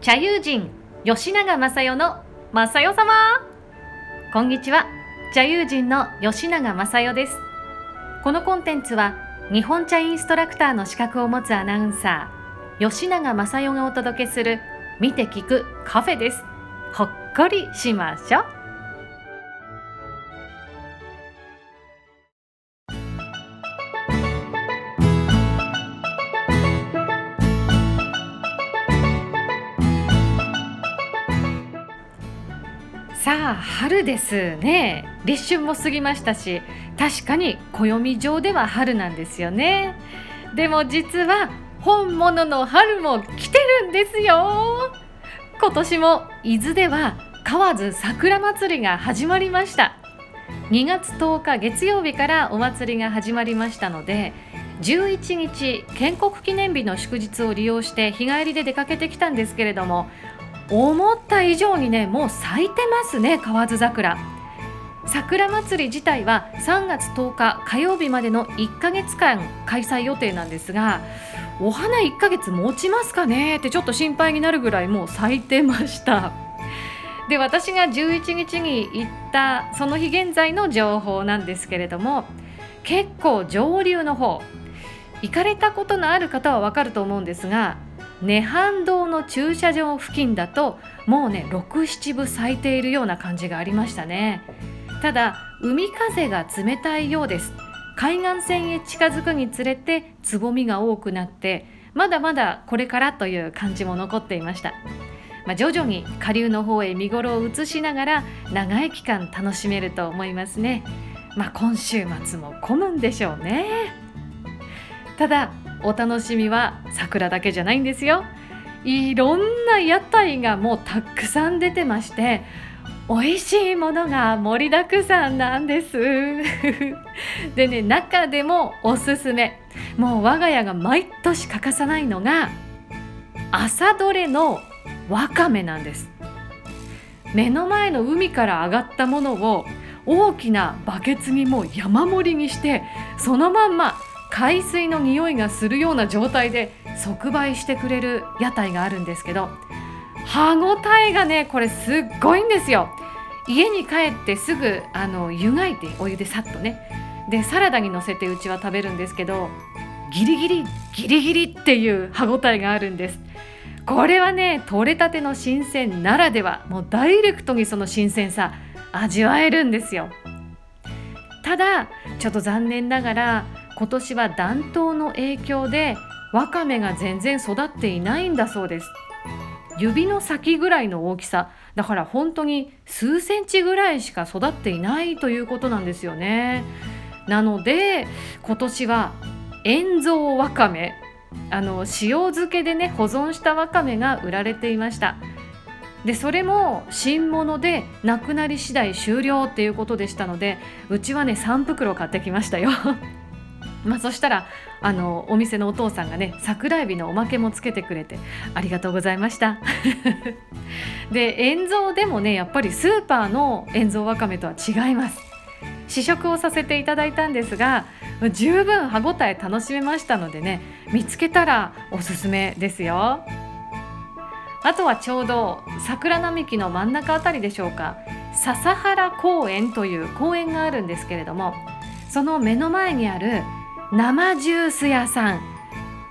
茶友人吉永正代の正代様。こんにちは。茶友人の吉永正代です。このコンテンツは日本茶インストラクターの資格を持つアナウンサー吉永正代がお届けする見て聞くカフェです。ほっこりしましょう。さあ春ですね。立春も過ぎましたし確かに暦上では春なんですよね。でも実は本物の春も来てるんですよ。今年も伊豆では河津桜祭りが始まりました。2月10日月曜日からお祭りが始まりましたので11日建国記念日の祝日を利用して日帰りで出かけてきたんですけれども思った以上にねもう咲いてますね河津桜。桜祭り自体は3月10日火曜日までの1ヶ月間開催予定なんですがお花1ヶ月持ちますかね？ってちょっと心配になるぐらいもう咲いてました。で私が11日に行ったその日現在の情報なんですけれども結構上流の方行かれたことのある方はわかると思うんですが涅槃堂の駐車場付近だともうね67分咲いているような感じがありましたね。ただ海風が冷たいようです。海岸線へ近づくにつれてつぼみが多くなってまだまだこれからという感じも残っていました、まあ、徐々に下流の方へ見頃を移しながら長い期間楽しめると思いますね。まあ、今週末も混むんでしょうね。ただお楽しみは桜だけじゃないんですよ。いろんな屋台がもうたくさん出てまして美味しいものが盛りだくさんなんです。でね中でもおすすめ。もう我が家が毎年欠かさないのが朝どれのわかめなんです。目の前の海から上がったものを大きなバケツにもう山盛りにしてそのまんま海水の匂いがするような状態で即売してくれる屋台があるんですけど歯ごたえがねこれすっごいんですよ。家に帰ってすぐあの湯がいてお湯でさっとね。でサラダにのせてうちは食べるんですけどギリギリギリギリっていう歯ごたえがあるんです。これはね取れたての新鮮ならではもうダイレクトにその新鮮さ味わえるんですよ。ただちょっと残念ながら今年は暖冬の影響でわかめが全然育っていないんだそうです。指の先ぐらいの大きさ。だから本当に数センチぐらいしか育っていないということなんですよね。なので今年は塩蔵わかめあの塩漬けでね保存したわかめが売られていました。でそれも新物でなくなり次第終了っていうことでしたのでうちはね3袋買ってきましたよ。まあ、そしたらあのお店のお父さんがね桜えびのおまけもつけてくれてありがとうございました。で塩蔵でもねやっぱりスーパーの塩蔵わかめとは違います。試食をさせていただいたんですが十分歯ごたえ楽しめましたのでね見つけたらおすすめですよ。あとはちょうど桜並木の真ん中あたりでしょうか笹原公園という公園があるんですけれどもその目の前にある生ジュース屋さん。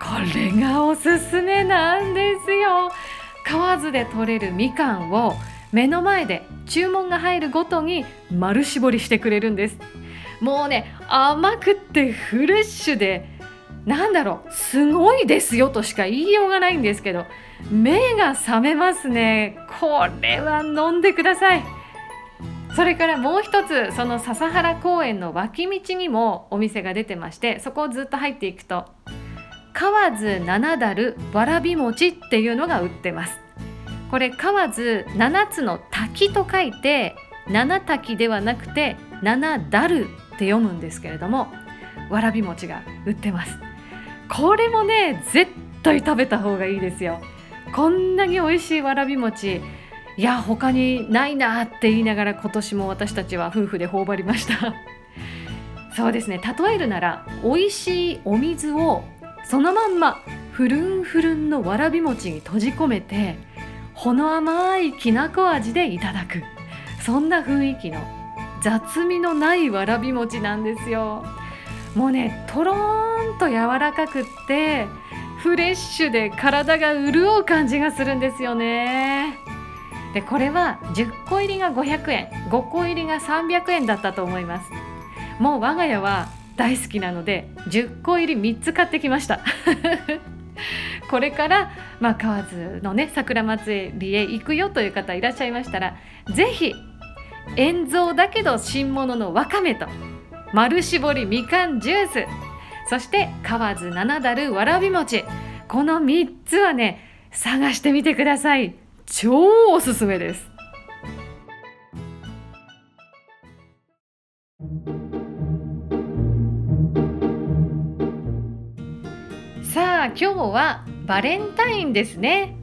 これがおすすめなんですよ。河津で取れるみかんを目の前で注文が入るごとに丸絞りしてくれるんです。もうね甘くってフレッシュでなんだろうすごいですよとしか言いようがないんですけど目が覚めますね。これは飲んでください。それからもう一つその笹原公園の脇道にもお店が出てましてそこをずっと入っていくと河津七だるわらび餅っていうのが売ってます。これ河津七つの滝と書いて七滝ではなくて七だるって読むんですけれどもわらび餅が売ってます。これもね絶対食べた方がいいですよ。こんなに美味しいわらび餅いや他にないなって言いながら今年も私たちは夫婦で頬張りました。そうですね。例えるなら美味しいお水をそのまんまふるんふるんのわらび餅に閉じ込めてほの甘いきなこ味でいただく。そんな雰囲気の雑味のないわらび餅なんですよ。もうねとろーんと柔らかくってフレッシュで体が潤う感じがするんですよね。でこれは10個入りが500円5個入りが300円だったと思います。もう我が家は大好きなので10個入り3つ買ってきました。これから、まあ、河津のね桜祭りへ行くよという方いらっしゃいましたら是非塩蔵だけど新物のわかめと丸絞りみかんジュースそして河津七だるわらび餅この3つはね探してみてください。超おすすめです。さあ今日はバレンタインですね。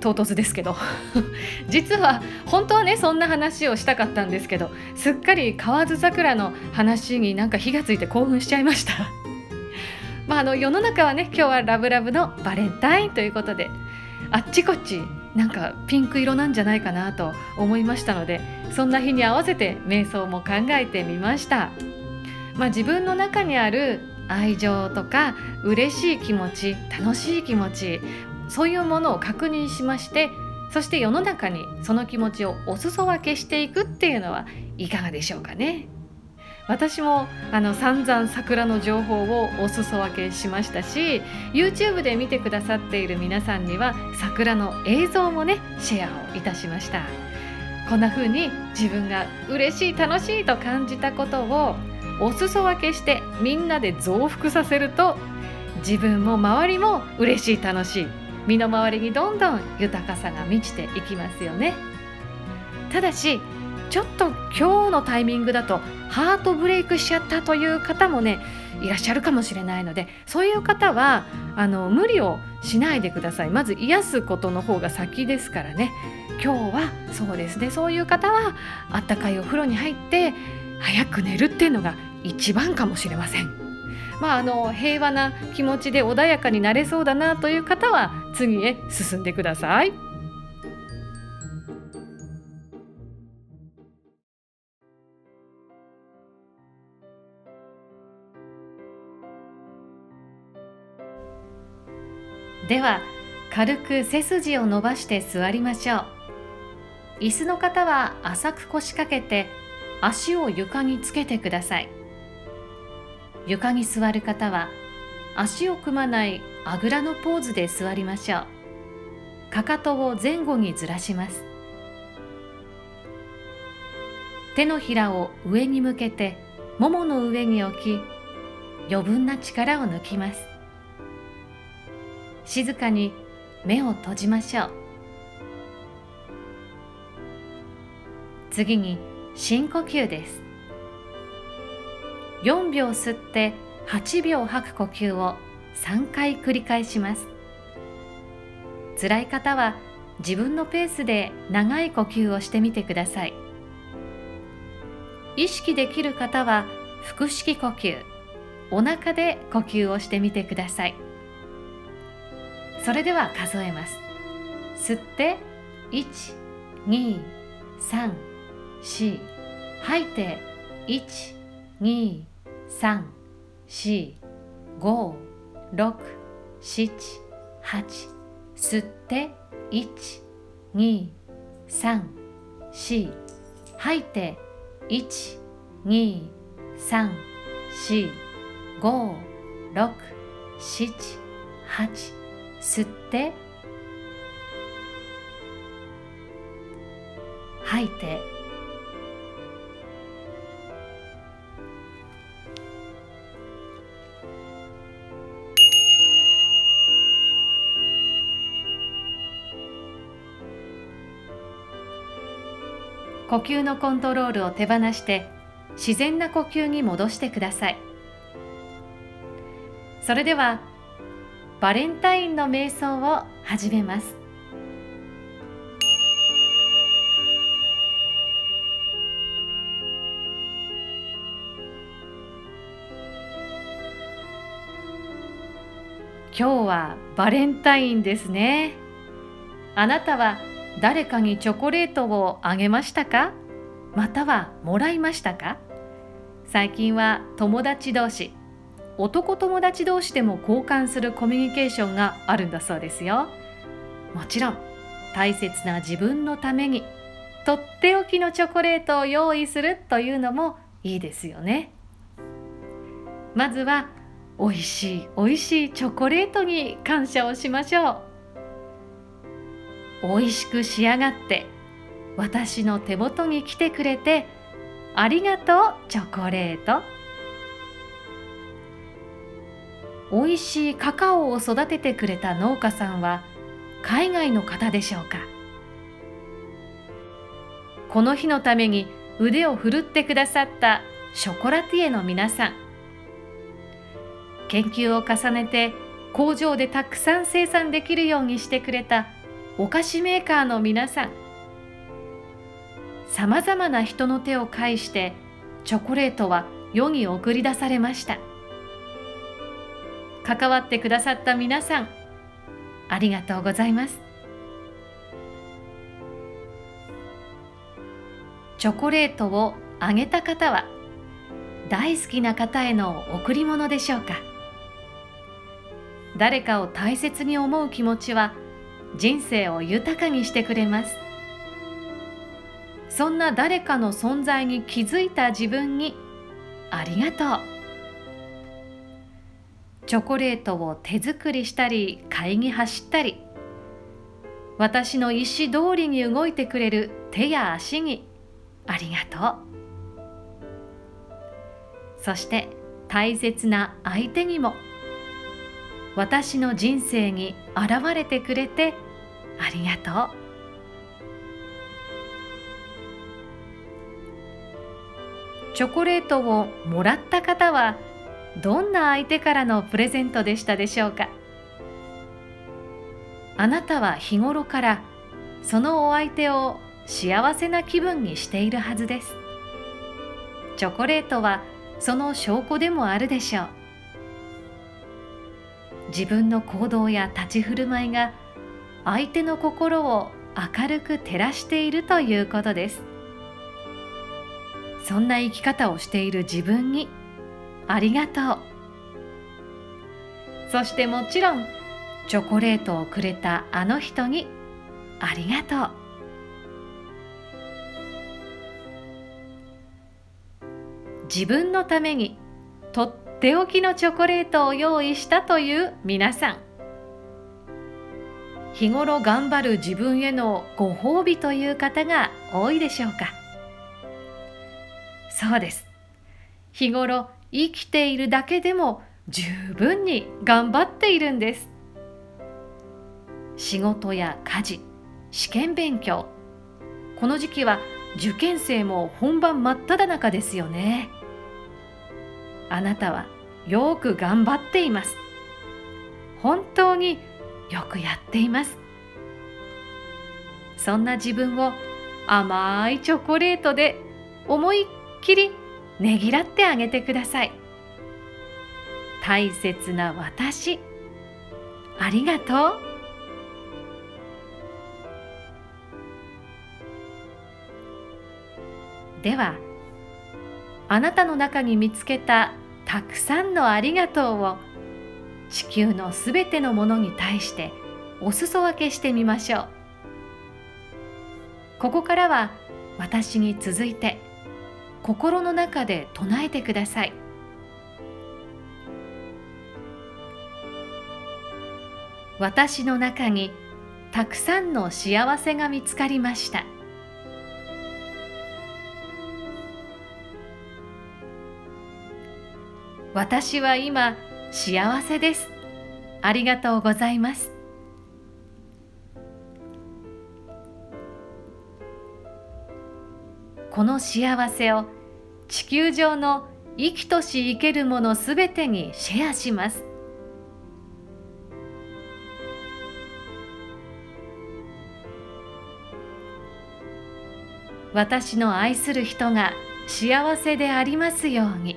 唐突ですけど。実は本当はねそんな話をしたかったんですけどすっかり河津桜の話になんか火がついて興奮しちゃいました。まああの世の中はね今日はラブラブのバレンタインということであっちこっちなんかピンク色なんじゃないかなと思いましたのでそんな日に合わせて瞑想も考えてみました。まあ、自分の中にある愛情とか嬉しい気持ち楽しい気持ちそういうものを確認しましてそして世の中にその気持ちをお裾分けしていくっていうのはいかがでしょうかね。私もあの散々桜の情報をお裾分けしましたし YouTube で見てくださっている皆さんには桜の映像もねシェアをいたしました。こんな風に自分が嬉しい楽しいと感じたことをお裾分けしてみんなで増幅させると自分も周りも嬉しい楽しい。身の回りにどんどん豊かさが満ちていきますよね。ただしちょっと今日のタイミングだとハートブレイクしちゃったという方もねいらっしゃるかもしれないのでそういう方はあの無理をしないでくださいまず癒すことの方が先ですからね今日はそうですねそういう方はあったかいお風呂に入って早く寝るっていうのが一番かもしれません。まあ、あの平和な気持ちで穏やかになれそうだなという方は次へ進んでください。では軽く背筋を伸ばして座りましょう。椅子の方は浅く腰掛けて足を床につけてください。床に座る方は足を組まないあぐらのポーズで座りましょう。かかとを前後にずらします。手のひらを上に向けてももの上に置き余分な力を抜きます。静かに目を閉じましょう。次に深呼吸です。4秒吸って8秒吐く呼吸を3回繰り返します。辛い方は自分のペースで長い呼吸をしてみてください。意識できる方は腹式呼吸お腹で呼吸をしてみてください。それでは数えます。吸って1 2 3 4吐いて1 2 3 4 5 6 7 8吸って1 2 3 4吐いて1 2 3 4 5 6 7 8吸って吐いて。呼吸のコントロールを手放して自然な呼吸に戻してください。それではバレンタインの瞑想を始めます。今日はバレンタインですね。あなたは誰かにチョコレートをあげましたか？またはもらいましたか？最近は友達同士男友達同士でも交換するコミュニケーションがあるんだそうですよ。もちろん大切な自分のためにとっておきのチョコレートを用意するというのもいいですよね。まずは美味しい美味しいチョコレートに感謝をしましょう。美味しく仕上がって私の手元に来てくれてありがとうチョコレート。美味しいカカオを育ててくれた農家さんは海外の方でしょうか？この日のために腕を振るってくださったショコラティエの皆さん研究を重ねて工場でたくさん生産できるようにしてくれたお菓子メーカーの皆さんさまざまな人の手を介してチョコレートは世に送り出されました。関わってくださった皆さんありがとうございます。チョコレートをあげた方は大好きな方への贈り物でしょうか。誰かを大切に思う気持ちは人生を豊かにしてくれます。そんな誰かの存在に気づいた自分にありがとう。チョコレートを手作りしたり買いに走ったり。私の意思通りに動いてくれる手や足に。ありがとう。そして大切な相手にも。私の人生に現れてくれて。ありがとう。チョコレートをもらった方はどんな相手からのプレゼントでしたでしょうか？あなたは日頃からそのお相手を幸せな気分にしているはずです。チョコレートはその証拠でもあるでしょう。自分の行動や立ち振る舞いが相手の心を明るく照らしているということです。そんな生き方をしている自分にありがとう。そしてもちろんチョコレートをくれたあの人にありがとう。自分のためにとっておきのチョコレートを用意したという皆さん。日頃頑張る自分へのご褒美という方が多いでしょうか。そうです。日頃生きているだけでも十分に頑張っているんです。仕事や家事試験勉強。この時期は受験生も本番真っ只中ですよね。あなたはよく頑張っています。本当によくやっています。そんな自分を甘いチョコレートで思いっきりねぎらってあげてください。大切な私。ありがとう。ではあなたの中に見つけたたくさんのありがとうを地球のすべてのものに対してお裾分けしてみましょう。ここからは私に続いて心の中で唱えてください。私の中にたくさんの幸せが見つかりました。私は今幸せです。ありがとうございます。この幸せを地球上の生きとし生けるものすべてにシェアします私の愛する人が幸せでありますように。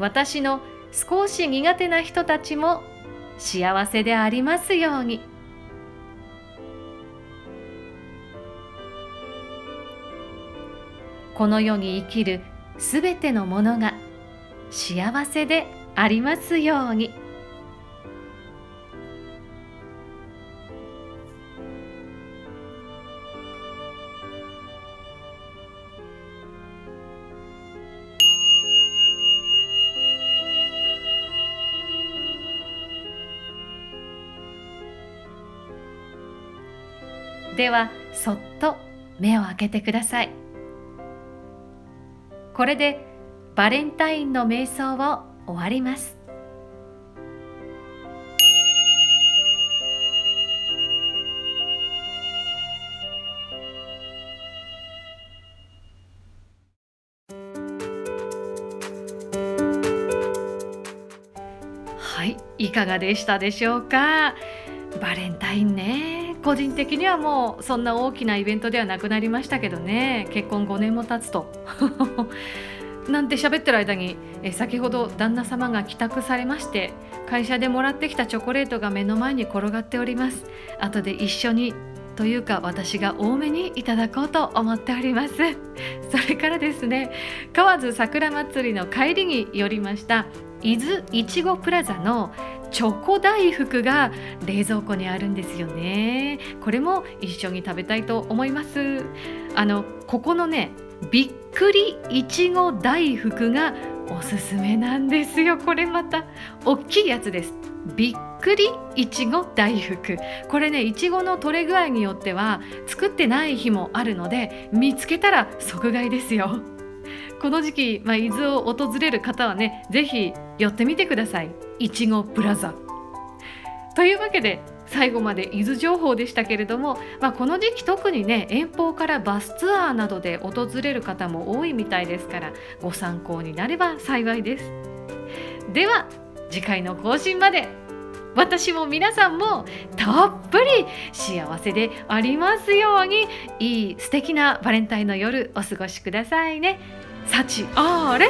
私の少し苦手な人たちも幸せでありますようにこの世に生きるすべてのものが幸せでありますように。ではそっと目を開けてくださいこれでバレンタインの瞑想を終わります。はいいかがでしたでしょうか？バレンタインね。個人的にはもうそんな大きなイベントではなくなりましたけどね。結婚5年も経つと。なんて喋ってる間にえ先ほど旦那様が帰宅されまして会社でもらってきたチョコレートが目の前に転がっております。後で一緒にというか私が多めにいただこうと思っております。それからですね河津桜祭りの帰りに寄りました伊豆いちごプラザのチョコ大福が冷蔵庫にあるんですよね。これも一緒に食べたいと思います。あのここのねびっくりいちご大福がおすすめなんですよ。これまた大きいやつです。びっくりいちご大福。これねいちごの取れ具合によっては作ってない日もあるので見つけたら即買いですよ。この時期、まあ、伊豆を訪れる方はね是非寄ってみてください。いちごプラザ。というわけで最後まで伊豆情報でしたけれども、まあ、この時期特にね遠方からバスツアーなどで訪れる方も多いみたいですからご参考になれば幸いです。では次回の更新まで私も皆さんもたっぷり幸せでありますようにいい素敵なバレンタインの夜お過ごしくださいね。幸あれ？